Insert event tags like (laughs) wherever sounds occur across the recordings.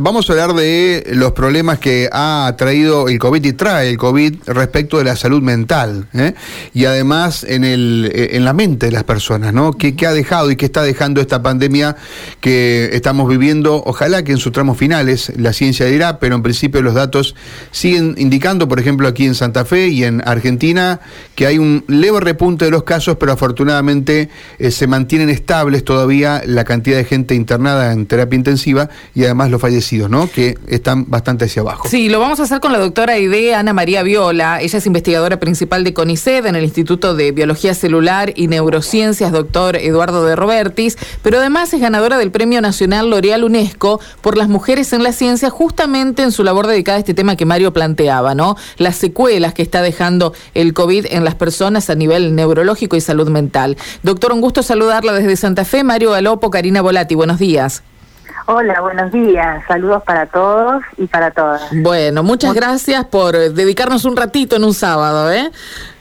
Vamos a hablar de los problemas que ha traído el COVID y trae el COVID respecto de la salud mental ¿eh? y además en, el, en la mente de las personas, ¿no? ¿Qué, ha dejado y qué está dejando esta pandemia que estamos viviendo? Ojalá que en sus tramos finales la ciencia dirá, pero en principio los datos siguen indicando, por ejemplo, aquí en Santa Fe y en Argentina, que hay un leve repunte de los casos, pero afortunadamente eh, se mantienen estables todavía la cantidad de gente internada en terapia intensiva y además los fallecidos ¿no? Que están bastante hacia abajo. Sí, lo vamos a hacer con la doctora idea Ana María Viola. Ella es investigadora principal de CONICET en el Instituto de Biología Celular y Neurociencias, doctor Eduardo de Robertis, pero además es ganadora del Premio Nacional L'Oreal UNESCO por las mujeres en la ciencia, justamente en su labor dedicada a este tema que Mario planteaba, ¿no? Las secuelas que está dejando el COVID en las personas a nivel neurológico y salud mental. Doctor, un gusto saludarla desde Santa Fe. Mario Galopo, Karina Volati, buenos días. Hola, buenos días. Saludos para todos y para todas. Bueno, muchas gracias por dedicarnos un ratito en un sábado, ¿eh?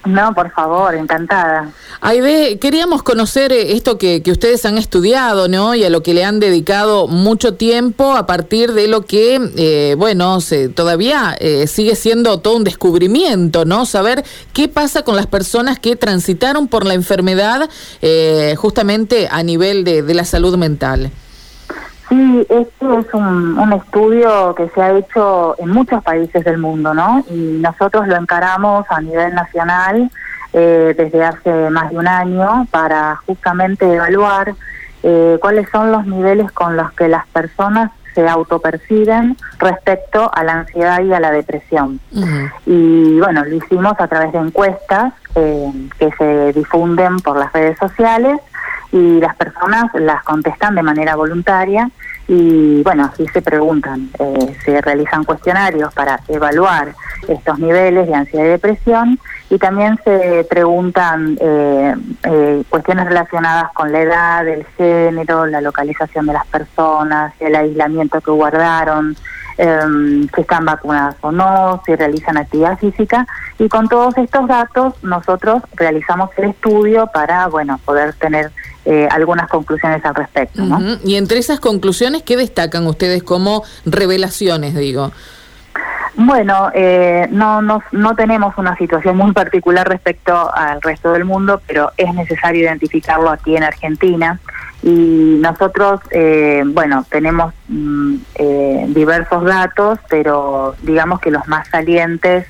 No, por favor, encantada. Aide, queríamos conocer eh, esto que, que, ustedes han estudiado, ¿no? Y a lo que le han dedicado mucho tiempo a partir de lo que, eh, bueno, se, todavía eh, sigue siendo todo un descubrimiento, ¿no? Saber qué pasa con las personas que transitaron por la enfermedad justamente a nivel de, de la salud mental. Sí, este es un, estudio que se ha hecho en muchos países del mundo, ¿no? Y nosotros lo encaramos a nivel nacional eh, desde hace más de un año para justamente evaluar eh, cuáles son los niveles con los que las personas se autoperciben respecto a la ansiedad y a la depresión. Y bueno, lo hicimos a través de encuestas eh, que se difunden por las redes sociales y las personas las contestan de manera voluntaria y bueno, así se preguntan, eh, se realizan cuestionarios para evaluar estos niveles de ansiedad y depresión y también se preguntan eh, eh, cuestiones relacionadas con la edad, el género, la localización de las personas, el aislamiento que guardaron, eh, si están vacunadas o no, si realizan actividad física y con todos estos datos nosotros realizamos el estudio para bueno poder tener eh, algunas conclusiones al respecto. Y entre esas conclusiones, ¿qué destacan ustedes como revelaciones, digo? Bueno, eh, no, no, no tenemos una situación muy particular respecto al resto del mundo, pero es necesario identificarlo aquí en Argentina. Y nosotros, eh, bueno, tenemos mm, eh, diversos datos, pero digamos que los más salientes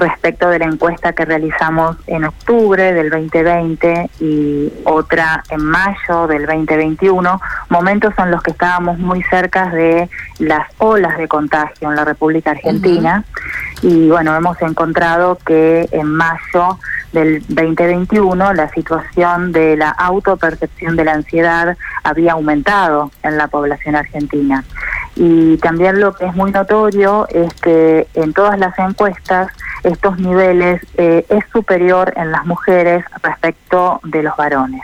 respecto de la encuesta que realizamos en octubre del 2020 y otra en mayo del 2021, momentos en los que estábamos muy cerca de las olas de contagio en la República Argentina. Y bueno, hemos encontrado que en mayo del 2021 la situación de la autopercepción de la ansiedad había aumentado en la población argentina. Y también lo que es muy notorio es que en todas las encuestas estos niveles eh, es superior en las mujeres respecto de los varones.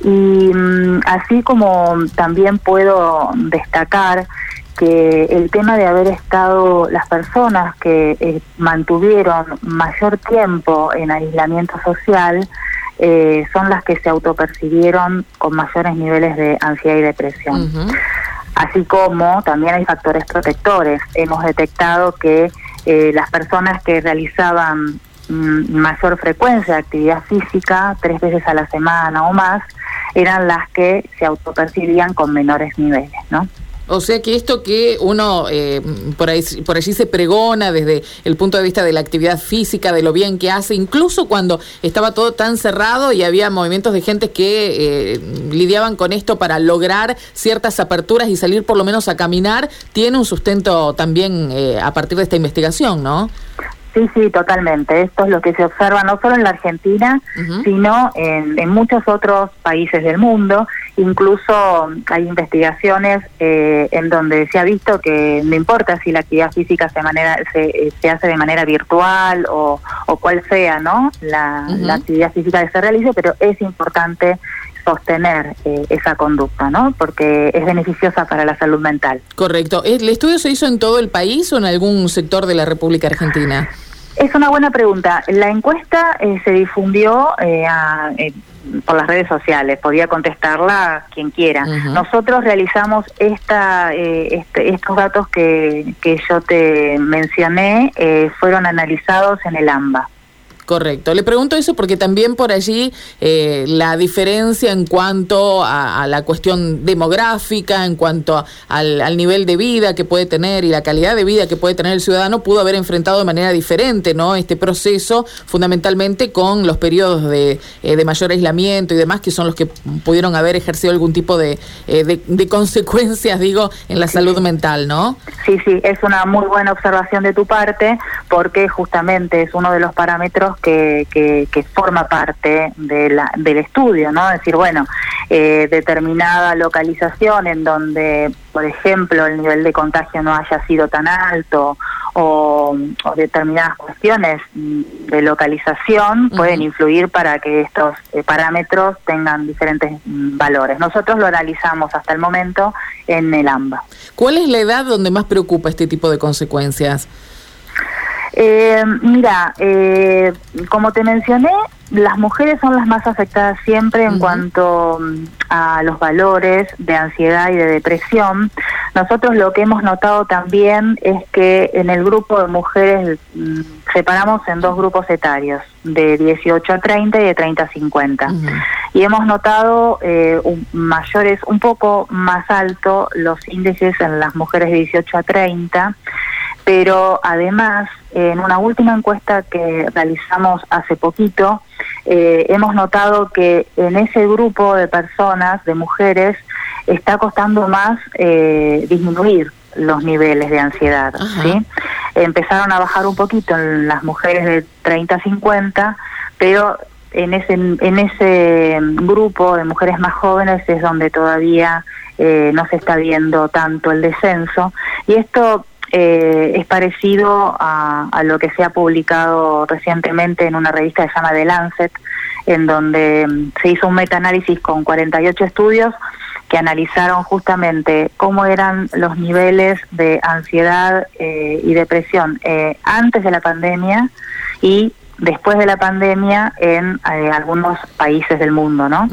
Y mm, así como también puedo destacar que el tema de haber estado las personas que eh, mantuvieron mayor tiempo en aislamiento social eh, son las que se autopercibieron con mayores niveles de ansiedad y depresión. Así como también hay factores protectores. Hemos detectado que eh, las personas que realizaban mm, mayor frecuencia de actividad física, tres veces a la semana o más, eran las que se autopercibían con menores niveles, ¿no? O sea que esto que uno eh, por, ahí, por allí se pregona desde el punto de vista de la actividad física, de lo bien que hace, incluso cuando estaba todo tan cerrado y había movimientos de gente que eh, lidiaban con esto para lograr ciertas aperturas y salir por lo menos a caminar, tiene un sustento también eh, a partir de esta investigación, ¿no? Sí, sí, totalmente. Esto es lo que se observa no solo en la Argentina, sino en, en, muchos otros países del mundo. Incluso hay investigaciones eh, en donde se ha visto que no importa si la actividad física se, manera, se, se hace de manera virtual o, o cual sea no la, la actividad física que se realice, pero es importante sostener eh, esa conducta, ¿no? Porque es beneficiosa para la salud mental. Correcto. ¿El estudio se hizo en todo el país o en algún sector de la República Argentina? Es una buena pregunta. La encuesta eh, se difundió eh, eh, por las redes sociales, podía contestarla quien quiera. Nosotros realizamos esta, este, estos datos que, que yo te mencioné, fueron analizados en el AMBA. Correcto. Le pregunto eso porque también por allí eh, la diferencia en cuanto a, la cuestión demográfica, en cuanto al, nivel de vida que puede tener y la calidad de vida que puede tener el ciudadano, pudo haber enfrentado de manera diferente no este proceso, fundamentalmente con los periodos de, eh, de mayor aislamiento y demás, que son los que pudieron haber ejercido algún tipo de, eh, de, consecuencias, digo, en la salud mental, ¿no? Sí, sí, es una muy buena observación de tu parte, porque justamente es uno de los parámetros que, que, forma parte de la, del estudio, ¿no? Es decir, bueno, eh, determinada localización en donde, por ejemplo, el nivel de contagio no haya sido tan alto o, determinadas cuestiones de localización pueden influir para que estos eh, parámetros tengan diferentes mm, valores. Nosotros lo analizamos hasta el momento en el AMBA. ¿Cuál es la edad donde más preocupa este tipo de consecuencias? Eh, mira, eh, como te mencioné, las mujeres son las más afectadas siempre en cuanto mm, a los valores de ansiedad y de depresión. Nosotros lo que hemos notado también es que en el grupo de mujeres mm, separamos en dos grupos etarios, de 18 a 30 y de 30 a 50. Y hemos notado eh, un, mayores, un poco más alto los índices en las mujeres de 18 a 30 pero además en una última encuesta que realizamos hace poquito, eh, hemos notado que en ese grupo de personas, de mujeres, está costando más eh, disminuir los niveles de ansiedad. ¿sí? Empezaron a bajar un poquito en las mujeres de 30 a 50, pero en ese, en ese grupo de mujeres más jóvenes es donde todavía eh, no se está viendo tanto el descenso. Y esto eh, es parecido a, lo que se ha publicado recientemente en una revista que se llama The Lancet, en donde mm, se hizo un metaanálisis con 48 estudios que analizaron justamente cómo eran los niveles de ansiedad eh, y depresión eh, antes de la pandemia y después de la pandemia en algunos países del mundo, ¿no?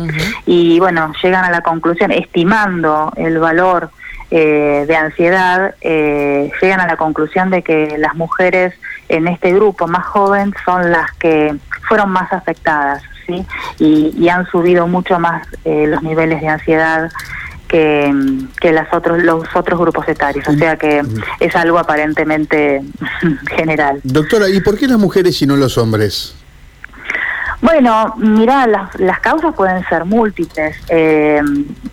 Y bueno, llegan a la conclusión, estimando el valor eh, de ansiedad eh, llegan a la conclusión de que las mujeres en este grupo más joven son las que fueron más afectadas ¿sí? y, han subido mucho más eh, los niveles de ansiedad que, que las otros, los otros grupos etarios. O sea que es algo aparentemente (laughs) general. Doctora, ¿y por qué las mujeres y no los hombres? Bueno, mira, las, las causas pueden ser múltiples. Eh,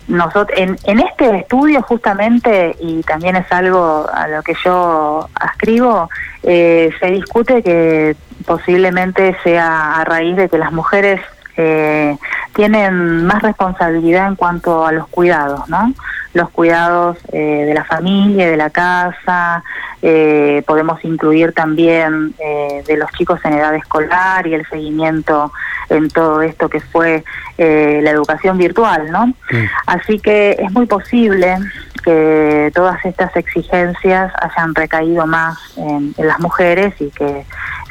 nosotros, en, en este estudio justamente, y también es algo a lo que yo ascribo, eh, se discute que posiblemente sea a raíz de que las mujeres eh, tienen más responsabilidad en cuanto a los cuidados, ¿no? Los cuidados eh, de la familia, de la casa, eh, podemos incluir también eh, de los chicos en edad escolar y el seguimiento en todo esto que fue eh, la educación virtual, ¿no? Así que es muy posible que todas estas exigencias hayan recaído más en, las mujeres y que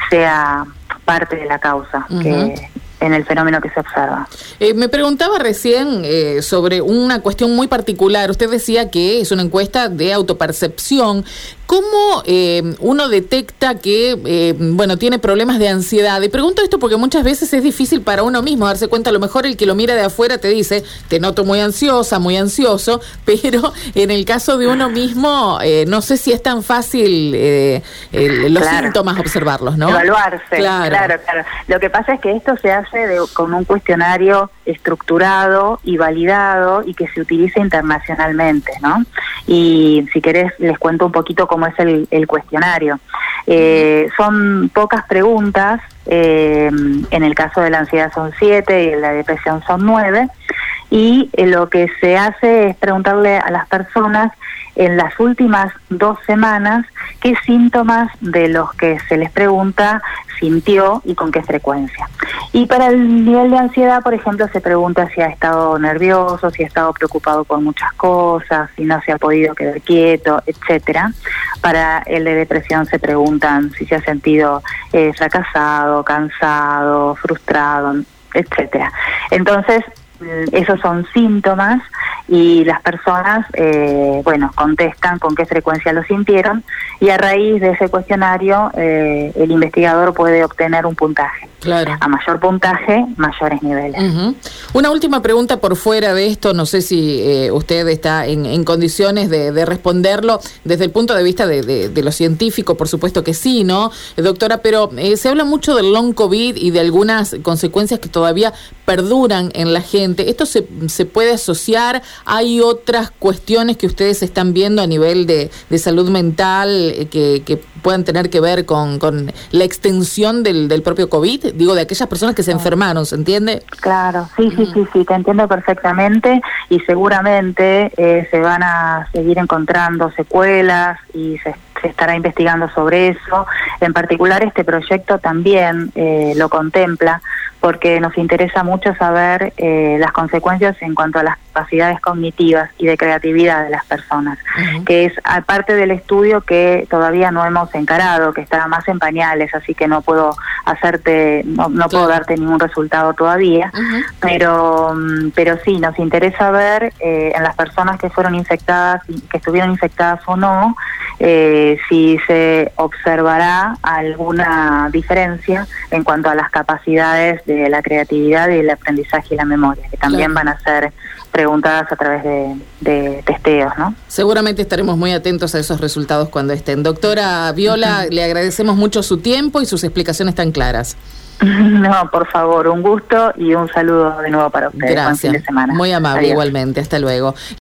sea parte de la causa que en el fenómeno que se observa. Eh, me preguntaba recién eh, sobre una cuestión muy particular. Usted decía que es una encuesta de autopercepción. ¿Cómo eh, uno detecta que, eh, bueno, tiene problemas de ansiedad? Y pregunto esto porque muchas veces es difícil para uno mismo darse cuenta. A lo mejor el que lo mira de afuera te dice, te noto muy ansiosa, muy ansioso, (laughs) pero en el caso de uno mismo, eh, no sé si es tan fácil los síntomas observarlos, ¿no? Evaluarse. Claro. claro, Lo que pasa es que esto se hace con un cuestionario estructurado y validado y que se utiliza internacionalmente, ¿no? Y si querés, les cuento un poquito cómo es el, cuestionario. Eh, son pocas preguntas, eh, en el caso de la ansiedad son siete y en la depresión son nueve, y lo que se hace es preguntarle a las personas en las últimas dos semanas qué síntomas de los que se les pregunta sintió y con qué frecuencia. Y para el nivel de ansiedad, por ejemplo, se pregunta si ha estado nervioso, si ha estado preocupado por muchas cosas, si no se ha podido quedar quieto, etcétera, Para el de depresión se preguntan si se ha sentido eh, fracasado, cansado, frustrado, etcétera. Entonces, mm, esos son síntomas y las personas, eh, bueno, contestan con qué frecuencia lo sintieron y a raíz de ese cuestionario eh, el investigador puede obtener un puntaje. Claro. A mayor puntaje, mayores niveles. Una última pregunta por fuera de esto, no sé si eh, usted está en, condiciones de, responderlo desde el punto de vista de, lo científico, por supuesto que sí, ¿no, doctora? Pero se habla mucho del long COVID y de algunas consecuencias que todavía perduran en la gente. ¿Esto se, se puede asociar ¿Hay otras cuestiones que ustedes están viendo a nivel de, salud mental eh, que, puedan tener que ver con, la extensión del, propio COVID? Digo, de aquellas personas que se enfermaron, ¿se entiende? Claro, sí, sí, sí, sí, te entiendo perfectamente y seguramente eh, se van a seguir encontrando secuelas y se se estará investigando sobre eso. En particular, este proyecto también eh, lo contempla porque nos interesa mucho saber eh, las consecuencias en cuanto a las capacidades cognitivas y de creatividad de las personas, que es aparte del estudio que todavía no hemos encarado, que está más en pañales, así que no puedo hacerte, no, puedo darte ningún resultado todavía, pero, mm, pero sí, nos interesa ver eh, en las personas que fueron infectadas, que estuvieron infectadas o no, eh, si se observará alguna diferencia en cuanto a las capacidades de la creatividad y el aprendizaje y la memoria, que también van a ser preguntadas a través de, testeos, ¿no? Seguramente estaremos muy atentos a esos resultados cuando estén. Doctora Viola, le agradecemos mucho su tiempo y sus explicaciones tan claras. (laughs) No, por favor, un gusto y un saludo de nuevo para ustedes. Gracias. semana. Muy amable igualmente. Hasta luego.